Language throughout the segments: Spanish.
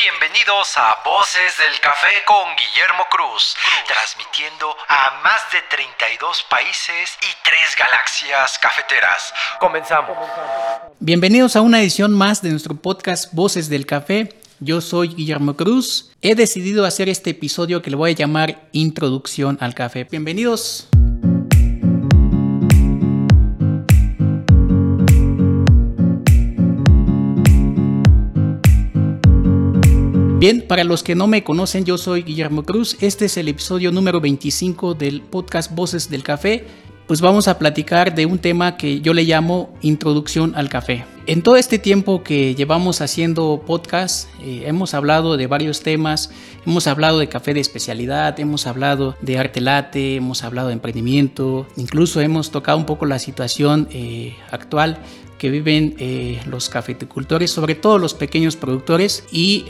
Bienvenidos a Voces del Café con Guillermo Cruz, transmitiendo a más de 32 países y 3 galaxias cafeteras. Comenzamos. Bienvenidos a una edición más de nuestro podcast Voces del Café. Yo soy Guillermo Cruz. He decidido hacer este episodio que le voy a llamar Introducción al Café. Bienvenidos. Bien, para los que no me conocen, yo soy Guillermo Cruz. Este es el episodio número 25 del podcast Voces del Café. Pues vamos a platicar de un tema que yo le llamo Introducción al Café. En todo este tiempo que llevamos haciendo podcast, eh, hemos hablado de varios temas. Hemos hablado de café de especialidad, hemos hablado de arte late, hemos hablado de emprendimiento, incluso hemos tocado un poco la situación eh, actual que viven eh, los cafeticultores, sobre todo los pequeños productores, y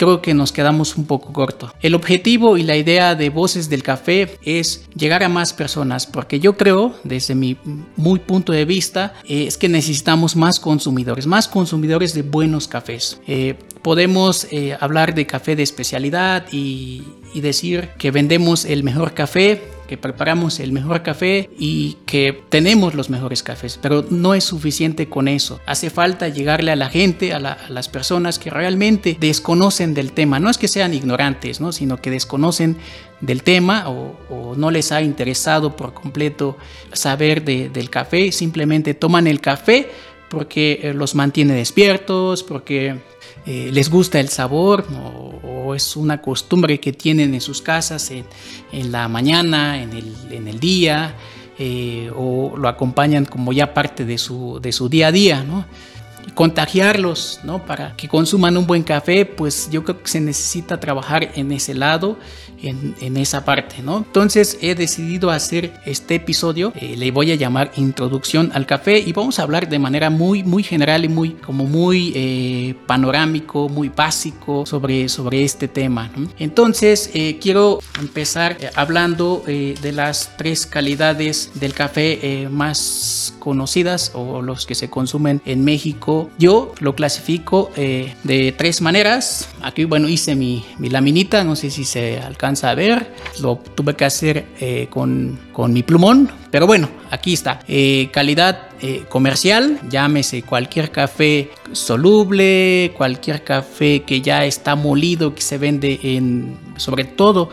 creo que nos quedamos un poco corto. El objetivo y la idea de Voces del Café es llegar a más personas, porque yo creo, desde mi muy punto de vista, eh, es que necesitamos más consumidores, más consumidores de buenos cafés. podemos hablar de café de especialidad y, y decir que vendemos el mejor café, que preparamos el mejor café y que tenemos los mejores cafés, pero no es suficiente con eso. Hace falta llegarle a la gente, a, las personas que realmente desconocen del tema. No es que sean ignorantes, ¿no? sino que desconocen del tema o, no les ha interesado por completo saber del café, simplemente toman el café porque eh, los mantiene despiertos, porque eh, les gusta el sabor o, es una costumbre que tienen en sus casas en, la mañana, en el, en el día, eh, o lo acompañan como ya parte de su, de su día a día, ¿no? contagiarlos, ¿no? Para que consuman un buen café, pues yo creo que se necesita trabajar en ese lado, en, esa parte, ¿no? Entonces he decidido hacer este episodio, eh, le voy a llamar Introducción al Café y vamos a hablar de manera muy, muy general y muy, como muy eh, panorámico, muy básico sobre, sobre este tema, Entonces eh, quiero empezar hablando de las tres calidades del café más conocidas o los que se consumen en México. Yo lo clasifico de tres maneras. Aquí, bueno, hice mi, mi laminita, no sé si se alcanza a ver. Lo tuve que hacer eh, con, con, mi plumón. Pero bueno, aquí está. Eh, calidad eh, comercial, llámese cualquier café soluble, cualquier café que ya está molido, que se vende en, sobre todo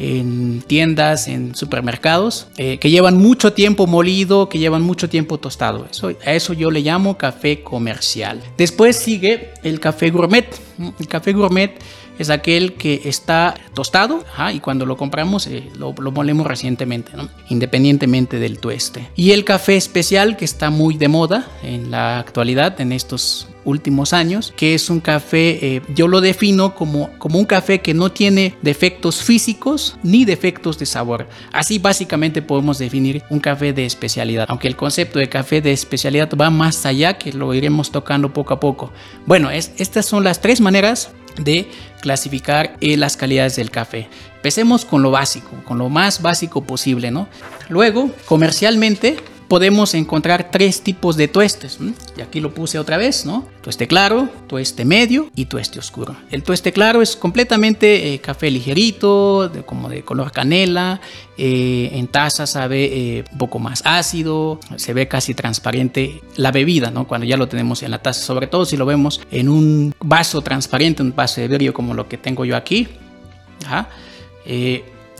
en tiendas, en supermercados, que llevan mucho tiempo molido, que llevan mucho tiempo tostado. Eso, a eso yo le llamo café comercial. Después sigue el café gourmet. El café gourmet es aquel que está tostado y cuando lo compramos eh, lo, molemos recientemente, independientemente del tueste. Y el café especial que está muy de moda en la actualidad, en estos últimos años, que es un café, eh, yo lo defino como, como un café que no tiene defectos físicos ni defectos de sabor. Así básicamente podemos definir un café de especialidad, aunque el concepto de café de especialidad va más allá, que lo iremos tocando poco a poco. Bueno, es, estas son las tres maneras de clasificar eh, las calidades del café. Empecemos con lo básico, con lo más básico posible, ¿no? Luego, comercialmente, podemos encontrar tres tipos de tuestes. Y aquí lo puse otra vez, ¿no? Tueste claro, tueste medio y tueste oscuro. El tueste claro es completamente eh, café ligerito, como de color canela. Eh, en taza sabe eh, un poco más ácido, se ve casi transparente la bebida, ¿no? Cuando ya lo tenemos en la taza, sobre todo si lo vemos en un vaso transparente, un vaso de vidrio como lo que tengo yo aquí.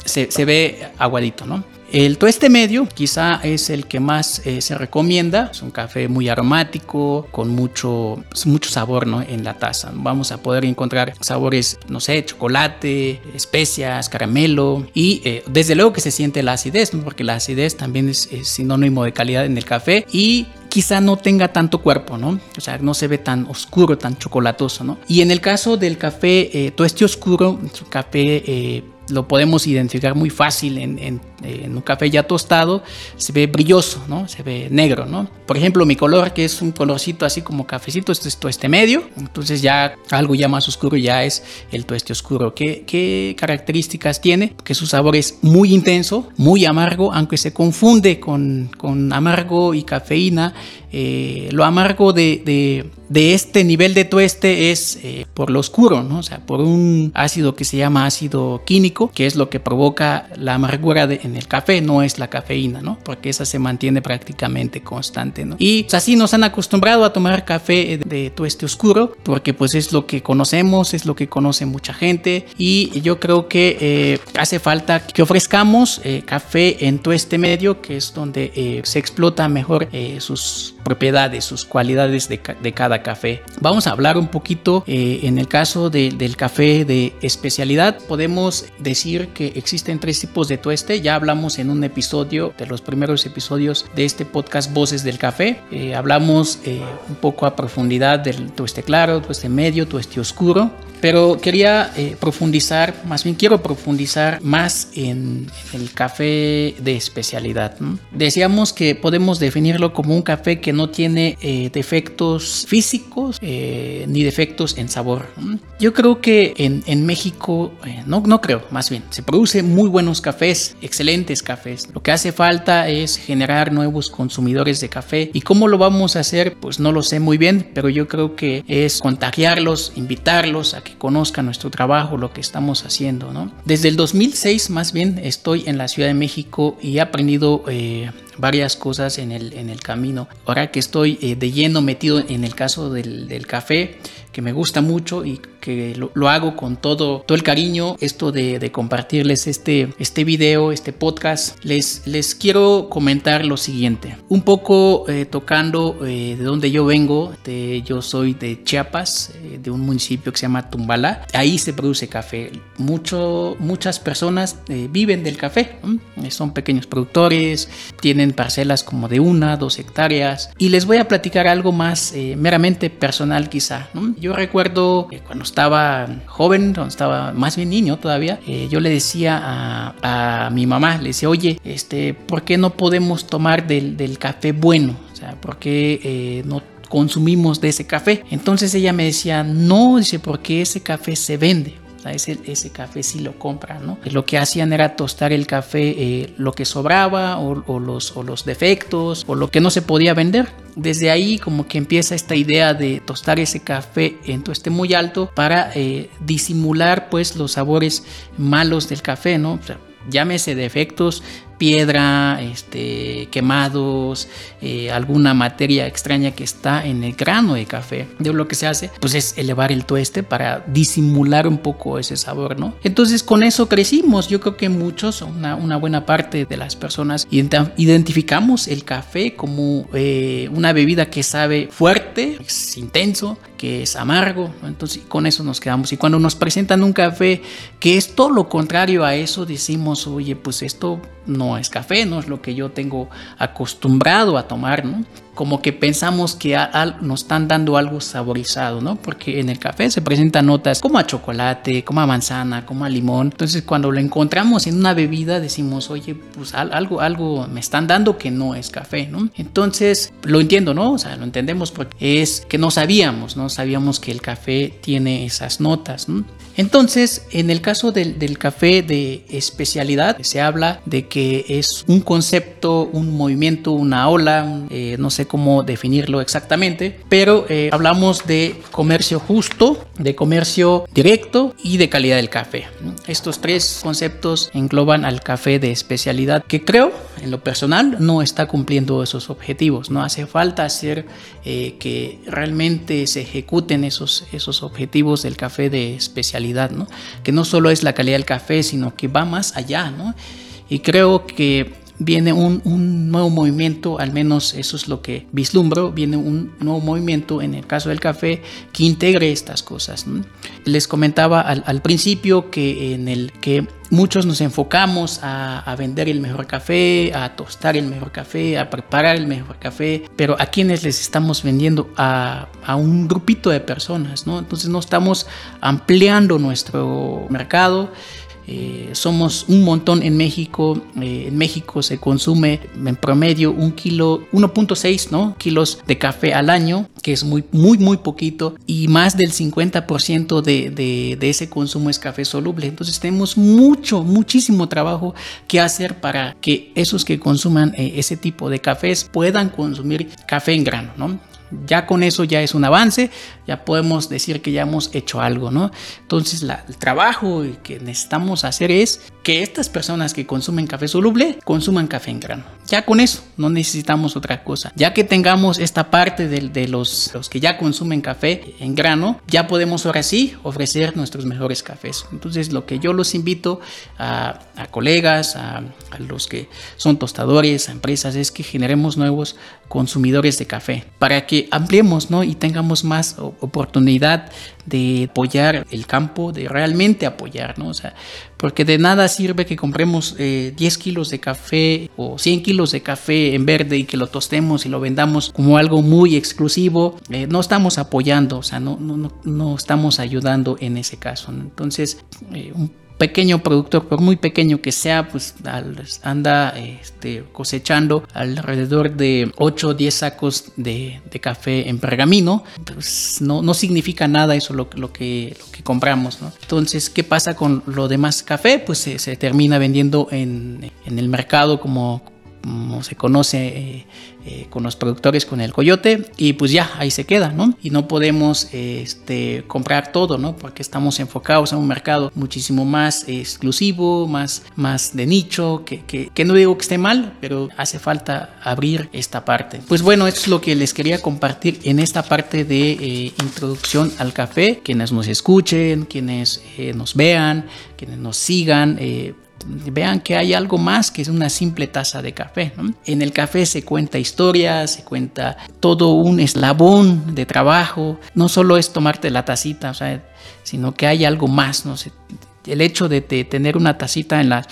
se, se, ve aguadito, ¿no? El tueste medio quizá es el que más eh, se recomienda. Es un café muy aromático, con mucho, mucho sabor ¿no? en la taza. Vamos a poder encontrar sabores, no sé, chocolate, especias, caramelo y eh, desde luego que se siente la acidez, porque la acidez también es, sinónimo de calidad en el café y quizá no tenga tanto cuerpo, ¿no? O sea, no se ve tan oscuro, tan chocolatoso, ¿no? Y en el caso del café eh, tueste oscuro, es un café lo podemos identificar muy fácil en, en un café ya tostado, se ve brilloso, ¿no? Se ve negro, ¿no? Por ejemplo, mi color, que es un colorcito así como cafecito, este es tueste medio, entonces ya algo ya más oscuro ya es el tueste oscuro. ¿Qué, qué características tiene? Que su sabor es muy intenso, muy amargo, aunque se confunde con, con amargo y cafeína, eh, lo amargo de, de, este nivel de tueste es eh, por lo oscuro, ¿no? O sea, por un ácido que se llama ácido químico, que es lo que provoca la amargura en el café, no es la cafeína, ¿no? Porque esa se mantiene prácticamente constante, ¿no? Y así nos han acostumbrado a tomar café de, tueste oscuro, porque pues es lo que conocemos, es lo que conoce mucha gente y yo creo que eh, hace falta que ofrezcamos café en tueste medio, que es donde se explota mejor sus propiedades, sus cualidades de, cada café. Vamos a hablar un poquito eh, en el caso del café de especialidad. Podemos decir que existen tres tipos de tueste. Ya hablamos en un episodio de los primeros episodios de este podcast Voces del Café. Eh, hablamos eh, un poco a profundidad del tueste claro, tueste medio, tueste oscuro. Pero quería eh, profundizar, más bien quiero profundizar más en, el café de especialidad. Decíamos que podemos definirlo como un café que no tiene eh, defectos físicos eh, ni defectos en sabor. Yo creo que en, México, no, no creo, más bien, se producen muy buenos cafés, excelentes cafés. Lo que hace falta es generar nuevos consumidores de café. ¿Y cómo lo vamos a hacer? Pues no lo sé muy bien, pero yo creo que es contagiarlos, invitarlos a que conozca nuestro trabajo, lo que estamos haciendo. Desde el 2006 más bien estoy en la Ciudad de México y he aprendido eh, varias cosas en el, en el camino. Ahora que estoy eh, de lleno metido en el caso del, del café, me gusta mucho y que lo, hago con todo, todo el cariño, esto de, compartirles este, este video, este podcast, les, les quiero comentar lo siguiente. Un poco eh, tocando eh, de donde yo vengo, de, yo soy de Chiapas, de un municipio que se llama Tumbala. Ahí se produce café. Mucho, muchas personas viven del café. Son pequeños productores, tienen parcelas como de una, dos hectáreas. Y les voy a platicar algo más eh, meramente personal quizá. Yo recuerdo cuando estaba joven, cuando estaba más bien niño todavía, eh, yo le decía a, mi mamá, le decía, oye, este, ¿por qué no podemos tomar del, del café bueno? O sea, ¿por qué eh, no consumimos de ese café? Entonces ella me decía, no, dice, porque ese café se vende ese, ese, café sí lo compran, ¿no? Lo que hacían era tostar el café, eh, lo que sobraba o, los, o los defectos o lo que no se podía vender. Desde ahí como que empieza esta idea de tostar ese café en tueste muy alto para eh, disimular pues los sabores malos del café, ¿no? llámese defectos piedra, este, quemados, eh, alguna materia extraña que está en el grano de café. De lo que se hace, pues es elevar el tueste para disimular un poco ese sabor, ¿no? Entonces con eso crecimos. Yo creo que muchos, una, una buena parte de las personas identificamos el café como eh, una bebida que sabe fuerte, es intenso, que es amargo. Entonces con eso nos quedamos. Y cuando nos presentan un café que es todo lo contrario a eso, decimos, oye, pues esto no es café, no es lo que yo tengo acostumbrado a tomar, ¿no? Como que pensamos que nos están dando algo saborizado, ¿no? Porque en el café se presentan notas como a chocolate, como a manzana, como a limón. Entonces cuando lo encontramos en una bebida decimos, oye, pues algo, algo me están dando que no es café, ¿no? Entonces lo entiendo, ¿no? O sea, lo entendemos porque es que no sabíamos, ¿no? Sabíamos que el café tiene esas notas, ¿no? Entonces, en el caso del, del, café de especialidad, se habla de que es un concepto, un movimiento, una ola, eh, no sé cómo definirlo exactamente, pero eh, hablamos de comercio justo, de comercio directo y de calidad del café. Estos tres conceptos engloban al café de especialidad que creo, en lo personal, no está cumpliendo esos objetivos. No hace falta hacer eh, que realmente se ejecuten esos, esos objetivos del café de especialidad, ¿no? que no solo es la calidad del café, sino que va más allá. ¿no? Y creo que viene un, nuevo movimiento, al menos eso es lo que vislumbro, viene un nuevo movimiento en el caso del café que integre estas cosas. Les comentaba al, principio que en el que muchos nos enfocamos a, vender el mejor café, a tostar el mejor café, a preparar el mejor café, pero a quienes les estamos vendiendo a, a un grupito de personas, ¿no? Entonces no estamos ampliando nuestro mercado Eh, somos un montón en México. Eh, en México se consume en promedio un kilo, 1.6 ¿no? kilos de café al año, que es muy, muy, muy poquito. Y más del 50% de, de, ese consumo es café soluble. Entonces tenemos mucho, muchísimo trabajo que hacer para que esos que consuman eh, ese tipo de cafés puedan consumir café en grano, ¿no? Ya con eso ya es un avance, ya podemos decir que ya hemos hecho algo, ¿no? Entonces el trabajo que necesitamos hacer es que estas personas que consumen café soluble consuman café en grano. Ya con eso no necesitamos otra cosa. Ya que tengamos esta parte de, los, los, que ya consumen café en grano, ya podemos ahora sí ofrecer nuestros mejores cafés. Entonces lo que yo los invito a, a colegas, a, a los que son tostadores, a empresas, es que generemos nuevos consumidores de café para que ampliemos ¿no? y tengamos más oportunidad de apoyar el campo, de realmente apoyar, ¿no? O sea, porque de nada sirve que compremos 10 eh, kilos de café o 100 kilos de café en verde y que lo tostemos y lo vendamos como algo muy exclusivo. Eh, no estamos apoyando, o sea, no, no, no, estamos ayudando en ese caso. Entonces, eh, un pequeño productor, por muy pequeño que sea, pues anda este, cosechando alrededor de 8 o 10 sacos de, café en pergamino. Pues no, no significa nada eso lo, que, compramos. Entonces, ¿qué pasa con lo demás café? Pues se, termina vendiendo en, en el mercado como como se conoce eh, eh, con los productores, con el coyote, y pues ya, ahí se queda, ¿no? Y no podemos este, comprar todo, ¿no? Porque estamos enfocados en un mercado muchísimo más exclusivo, más, más de nicho, que, que, no digo que esté mal, pero hace falta abrir esta parte. Pues bueno, esto es lo que les quería compartir en esta parte de eh, introducción al café, quienes nos escuchen, quienes nos vean, quienes nos sigan vean que hay algo más que es una simple taza de café. En el café se cuenta historia, se cuenta todo un eslabón de trabajo. No solo es tomarte la tacita, sino que hay algo más. ¿no? El hecho de, tener una tacita en la,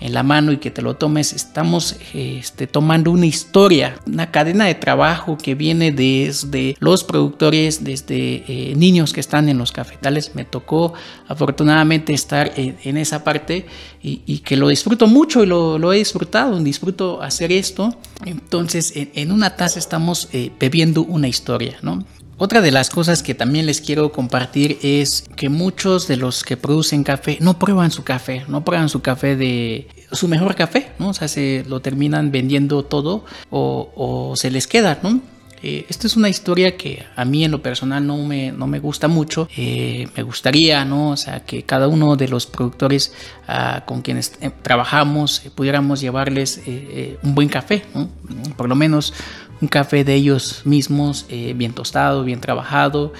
en la mano y que te lo tomes, estamos este, tomando una historia, una cadena de trabajo que viene desde los productores, desde eh, niños que están en los cafetales. Me tocó afortunadamente estar en, esa parte y, que lo disfruto mucho y lo, he disfrutado, disfruto hacer esto. Entonces, en, una taza estamos eh, bebiendo una historia, ¿no? Otra de las cosas que también les quiero compartir es que muchos de los que producen café no prueban su café, no prueban su café de su mejor café, ¿no? O sea, se lo terminan vendiendo todo o, se les queda, ¿no? Eh, esta es una historia que a mí en lo personal no me, no me gusta mucho. Eh, me gustaría, ¿no? O sea, que cada uno de los productores ah, con quienes eh, trabajamos pudiéramos llevarles un buen café, ¿no? Por lo menos un café de ellos mismos, eh, bien tostado, bien trabajado,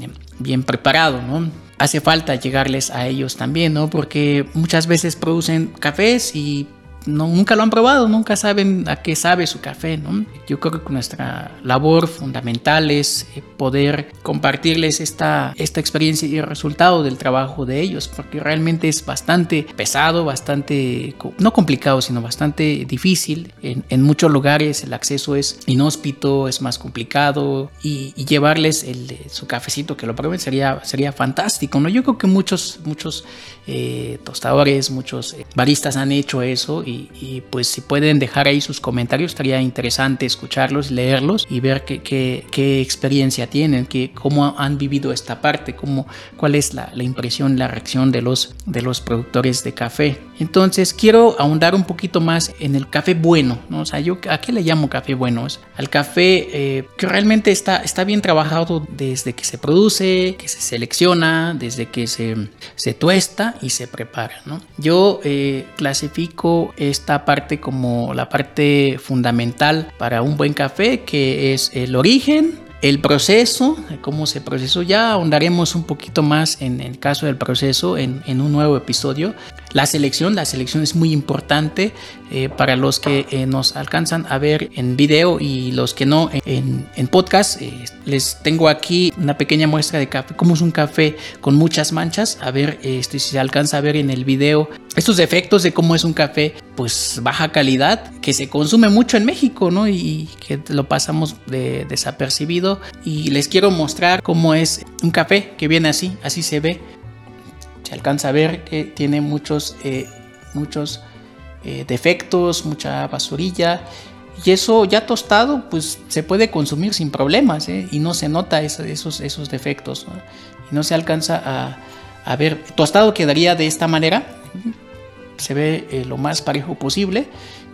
eh, bien preparado, ¿no? Hace falta llegarles a ellos también, ¿no? Porque muchas veces producen cafés y nunca lo han probado, nunca saben a qué sabe su café. ¿no? Yo creo que nuestra labor fundamental es eh, poder compartirles esta, esta experiencia y el resultado del trabajo de ellos, porque realmente es bastante pesado, bastante, no complicado, sino bastante difícil. En, muchos lugares el acceso es inhóspito, es más complicado y, llevarles el, su cafecito que lo prueben sería, sería fantástico. ¿no? Yo creo que muchos, muchos eh, tostadores, muchos eh, baristas han hecho eso pues si pueden dejar ahí sus comentarios estaría interesante escucharlos, leerlos y ver qué, qué, experiencia tienen, que, cómo han vivido esta parte, cómo, cuál es la, la, impresión, la reacción de los, de los productores de café. Entonces quiero ahondar un poquito más en el café bueno, ¿no? O sea, yo a qué le llamo café bueno? Es al café eh, que realmente está, está bien trabajado desde que se produce, que se selecciona, desde que se, se tuesta y se prepara, ¿no? Yo eh, clasifico esta parte como la parte fundamental para un buen café, que es el origen, el proceso, cómo se procesó, ya ahondaremos un poquito más en el caso del proceso en, en un nuevo episodio. La selección, la selección es muy importante eh, para los que eh, nos alcanzan a ver en video y los que no en, en podcast. Eh, les tengo aquí una pequeña muestra de café, como es un café con muchas manchas. A ver este, si se alcanza a ver en el video estos efectos de cómo es un café, pues baja calidad, que se consume mucho en México, ¿no? Y que lo pasamos de desapercibido. Y les quiero mostrar cómo es un café que viene así, así se ve Se alcanza a ver que tiene muchos, eh, muchos eh, defectos, mucha basurilla. Y eso ya tostado, pues se puede consumir sin problemas ¿eh? y no se nota esos, esos defectos. Y no se alcanza a, a, ver. Tostado quedaría de esta manera. Se ve lo más parejo posible.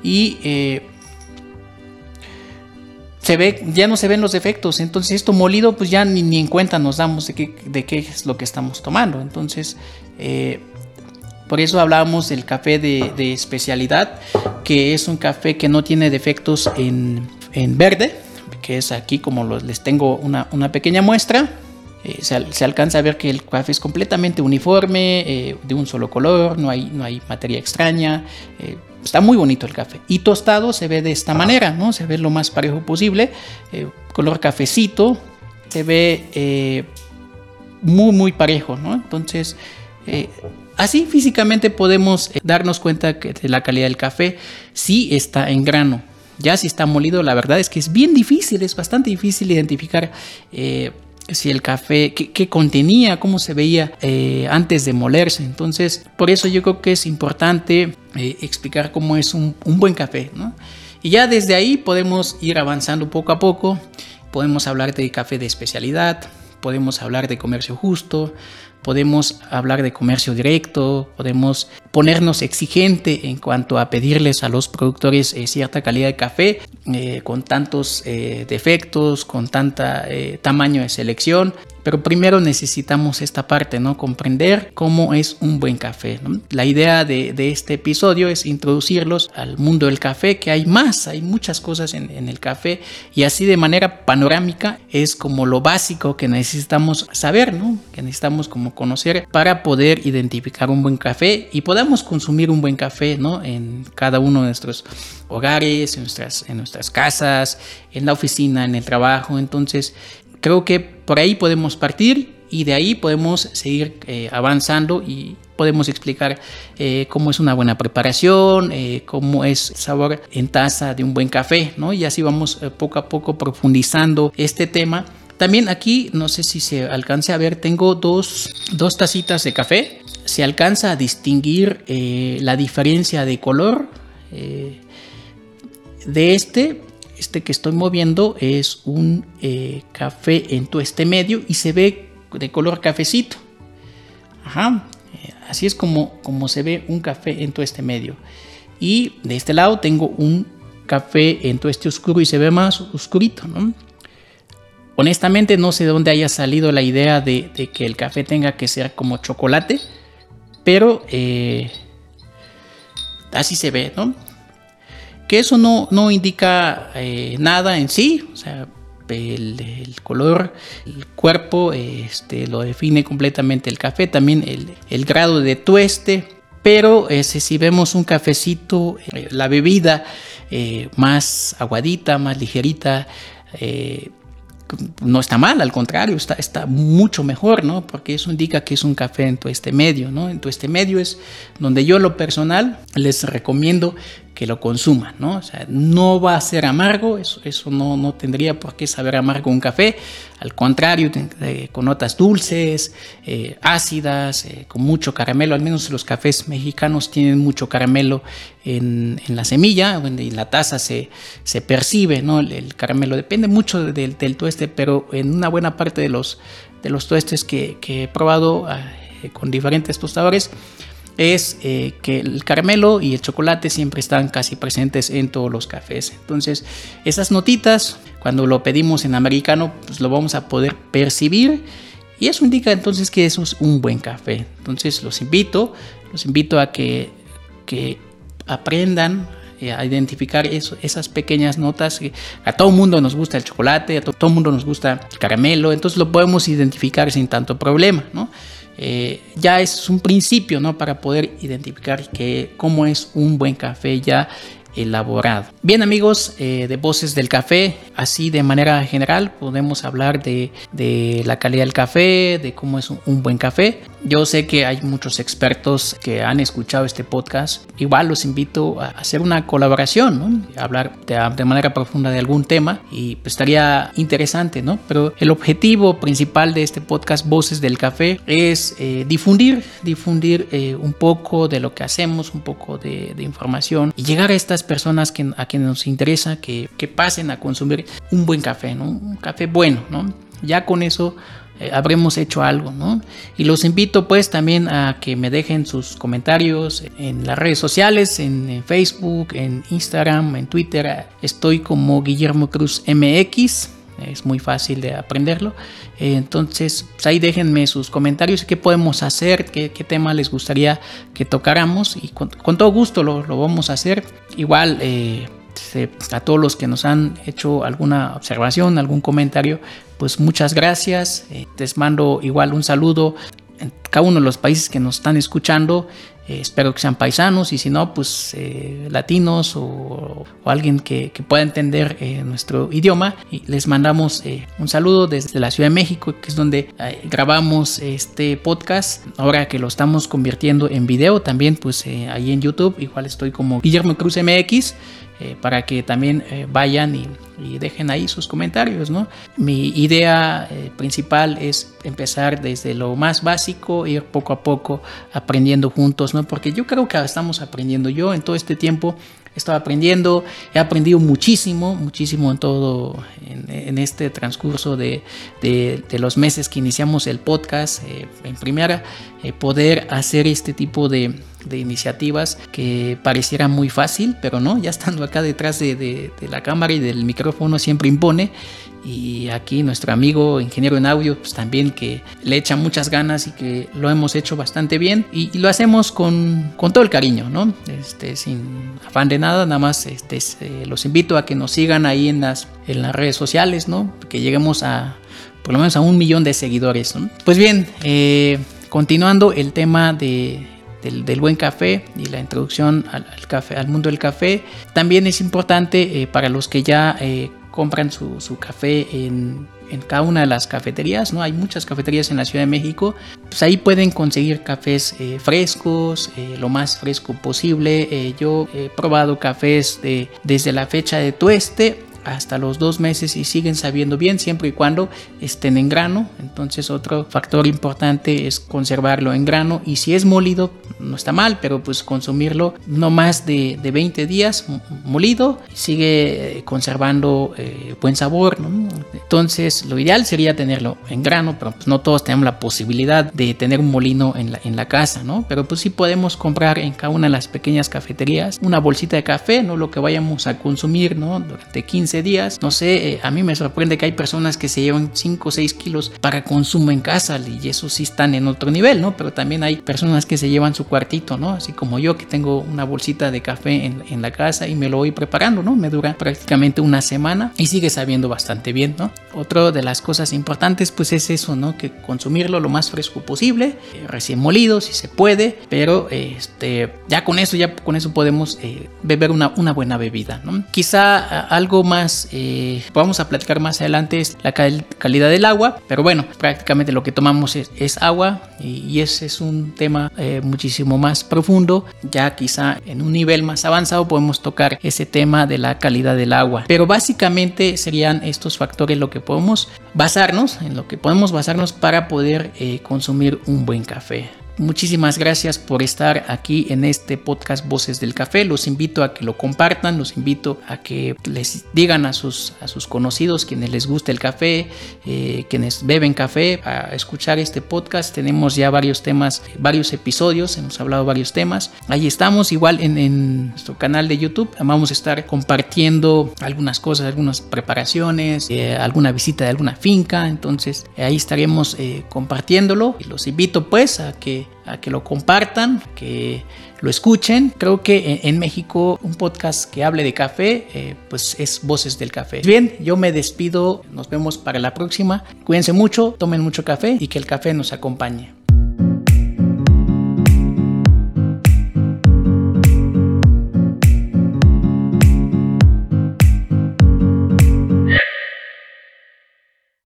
Y se ve, ya no se ven los defectos. Entonces esto molido, pues ya ni, en cuenta nos damos de qué, de qué, es lo que estamos tomando. Entonces, eh, por eso hablábamos del café de, especialidad, que es un café que no tiene defectos en, verde, que es aquí como les tengo una, pequeña muestra. Eh, se, alcanza a ver que el café es completamente uniforme, eh, de un solo color, no hay, no hay materia extraña Está muy bonito el café. Y tostado se ve de esta manera, ¿no? Se ve lo más parejo posible. Eh, color cafecito. Se ve eh, muy, muy parejo, ¿no? Entonces, eh, así físicamente podemos darnos cuenta que de la calidad del café sí está en grano. Ya si está molido, la verdad es que es bien difícil, es bastante difícil identificar si el café, qué, contenía, cómo se veía eh, antes de molerse. Entonces, por eso yo creo que es importante eh, explicar cómo es un, buen café. Y ya desde ahí podemos ir avanzando poco a poco. Podemos hablar de café de especialidad, podemos hablar de comercio justo, podemos hablar de comercio directo, podemos ponernos exigente en cuanto a pedirles a los productores eh, cierta calidad de café eh, con tantos eh, defectos, con tanta tamaño de selección. Pero primero necesitamos esta parte, ¿no? Comprender cómo es un buen café. La idea de, este episodio es introducirlos al mundo del café, que hay más, hay muchas cosas en, en, el café y así de manera panorámica es como lo básico que necesitamos saber, ¿no? Que necesitamos como conocer para poder identificar un buen café y podamos consumir un buen café, ¿no? En cada uno de nuestros hogares, en nuestras, en nuestras casas, en la oficina, en el trabajo. Entonces, creo que por ahí podemos partir y de ahí podemos seguir eh, avanzando y podemos explicar eh, cómo es una buena preparación, eh, cómo es sabor en taza de un buen café, ¿no? Y así vamos poco a poco profundizando este tema. También aquí, no sé si se alcance a ver, tengo dos, dos tacitas de café. Se alcanza a distinguir la diferencia de color de este este que estoy moviendo es un eh, café en tueste medio y se ve de color cafecito. Ajá. Eh, así es como, como se ve un café en tueste medio. Y de este lado tengo un café en tueste oscuro y se ve más oscurito, ¿no? Honestamente no sé de dónde haya salido la idea de, que el café tenga que ser como chocolate, pero eh, así se ve, ¿no? Que eso no, no indica eh, nada en sí, o sea, el, color, el cuerpo este, lo define completamente el café, también el, grado de tueste, pero ese, si vemos un cafecito, eh, la bebida eh, más aguadita, más ligerita, no está mal, al contrario, está, está mucho mejor, ¿no? Porque eso indica que es un café en tueste medio, ¿no? En tueste medio es donde yo lo personal les recomiendo que lo consuman, ¿no? O sea, no va a ser amargo, eso, eso no, no tendría por qué saber amargo un café, al contrario, eh, con notas dulces, eh, ácidas, eh, con mucho caramelo, al menos los cafés mexicanos tienen mucho caramelo en, en la semilla, y en la taza se, se percibe, ¿no? El, caramelo depende mucho del, del, tueste, pero en una buena parte de los, de los tuestes que, que he probado con diferentes tostadores, es eh, que el caramelo y el chocolate siempre están casi presentes en todos los cafés. Entonces, esas notitas, cuando lo pedimos en americano, pues lo vamos a poder percibir y eso indica entonces que eso es un buen café. Entonces, los invito, los invito a que, que aprendan a identificar esas pequeñas notas. A todo mundo nos gusta el chocolate, a todo mundo nos gusta el caramelo, entonces lo podemos identificar sin tanto problema, ¿no? Eh, ya es un principio ¿no? para poder identificar que, cómo es un buen café ya elaborado. Bien amigos eh, de Voces del Café, así de manera general podemos hablar de, de la calidad del café, de cómo es un buen café. Yo sé que hay muchos expertos que han escuchado este podcast. Igual los invito a hacer una colaboración, hablar de, manera profunda de algún tema y pues, estaría interesante, ¿no? Pero el objetivo principal de este podcast Voces del Café es eh, difundir, difundir eh, un poco de lo que hacemos, un poco de, información y llegar a estas personas a quienes nos interesa que, que pasen a consumir un buen café. Un café bueno, ¿no? Ya con eso eh, habremos hecho algo, ¿no? Y los invito pues también a que me dejen sus comentarios en las redes sociales, en, Facebook, en Instagram, en Twitter. Estoy como Guillermo Cruz MX. Es muy fácil de aprenderlo. entonces, pues, ahí déjenme sus comentarios, qué podemos hacer, qué, tema les gustaría que tocáramos y con, todo gusto lo, vamos a hacer. Igual, eh, a todos los que nos han hecho alguna observación, algún comentario, pues muchas gracias. Eh, les mando igual un saludo en cada uno de los países que nos están escuchando. Eh, espero que sean paisanos y si no, pues eh, latinos o, alguien que, pueda entender nuestro idioma. Y les mandamos un saludo desde la Ciudad de México, que es donde grabamos este podcast. Ahora que lo estamos convirtiendo en video, también pues ahí en YouTube, igual estoy como Guillermo Cruz MX. Eh, para que también eh, vayan y, dejen ahí sus comentarios. ¿no? Mi idea eh, principal es empezar desde lo más básico, ir poco a poco aprendiendo juntos, ¿no? porque yo creo que estamos aprendiendo. Yo en todo este tiempo he estado aprendiendo, he aprendido muchísimo, muchísimo en todo, en, este transcurso de, de, los meses que iniciamos el podcast. en primera, poder hacer este tipo de de iniciativas que pareciera muy fácil, pero no, ya estando acá detrás de, la cámara y del micrófono siempre impone. Y aquí nuestro amigo ingeniero en audio, pues también que le echa muchas ganas y que lo hemos hecho bastante bien y, lo hacemos con, todo el cariño, ¿no? Este, sin afán de nada, nada más este, eh, los invito a que nos sigan ahí en las, en las redes sociales, ¿no? Que lleguemos a por lo menos a un millón de seguidores. Pues bien, eh, continuando el tema de del, buen café y la introducción al, café, al mundo del café. También es importante eh, para los que ya eh, compran su, café en, cada una de las cafeterías, ¿no? Hay muchas cafeterías en la Ciudad de México, pues ahí pueden conseguir cafés eh, frescos, lo más fresco posible. yo he probado cafés de, desde la fecha de tueste hasta los dos meses y siguen sabiendo bien siempre y cuando estén en grano. Entonces otro factor importante es conservarlo en grano y si es molido no está mal, pero pues consumirlo no más de, de 20 días molido sigue eh, conservando eh, buen sabor. Entonces lo ideal sería tenerlo en grano, pero pues no todos tenemos la posibilidad de tener un molino en la, en la casa, ¿no? Pero pues sí podemos comprar en cada una de las pequeñas cafeterías una bolsita de café, ¿no? Lo que vayamos a consumir, ¿no? Durante 15 días. No sé, eh, a mí me sorprende que hay personas que se llevan 5 o 6 kilos para consumo en casa y eso sí están en otro nivel, ¿no? Pero también hay personas que se llevan su cuartito, ¿no? Así como yo que tengo una bolsita de café en, en la casa y me lo voy preparando, ¿no? Me dura prácticamente una semana y sigue sabiendo bastante bien, ¿no? Otra de las cosas importantes pues es eso, ¿no? Que consumirlo lo más fresco posible, eh, recién molido si se puede, pero este, ya con eso, ya con eso podemos eh, beber una, una buena bebida, ¿no? Quizá algo más eh, vamos a platicar más adelante es la calidad del agua, pero bueno, prácticamente lo que tomamos es, agua y, ese es un tema eh, muchísimo más profundo, ya quizá en un nivel más avanzado podemos tocar ese tema de la calidad del agua, pero básicamente serían estos factores lo que podemos basarnos, en lo que podemos basarnos para poder eh, consumir un buen café. Muchísimas gracias por estar aquí en este podcast Voces del Café. Los invito a que lo compartan, los invito a que les digan a sus, a sus conocidos quienes les gusta el café, eh, quienes beben café, a escuchar este podcast. Tenemos ya varios temas, varios episodios, hemos hablado varios temas. Ahí estamos, igual en, nuestro canal de YouTube. Vamos a estar compartiendo algunas cosas, algunas preparaciones, eh, alguna visita de alguna finca. Entonces ahí estaremos eh, compartiéndolo. Y los invito pues a que a que lo compartan, que lo escuchen. Creo que en, México un podcast que hable de café, eh, pues es Voces del Café. Bien, yo me despido, nos vemos para la próxima. Cuídense mucho, tomen mucho café y que el café nos acompañe.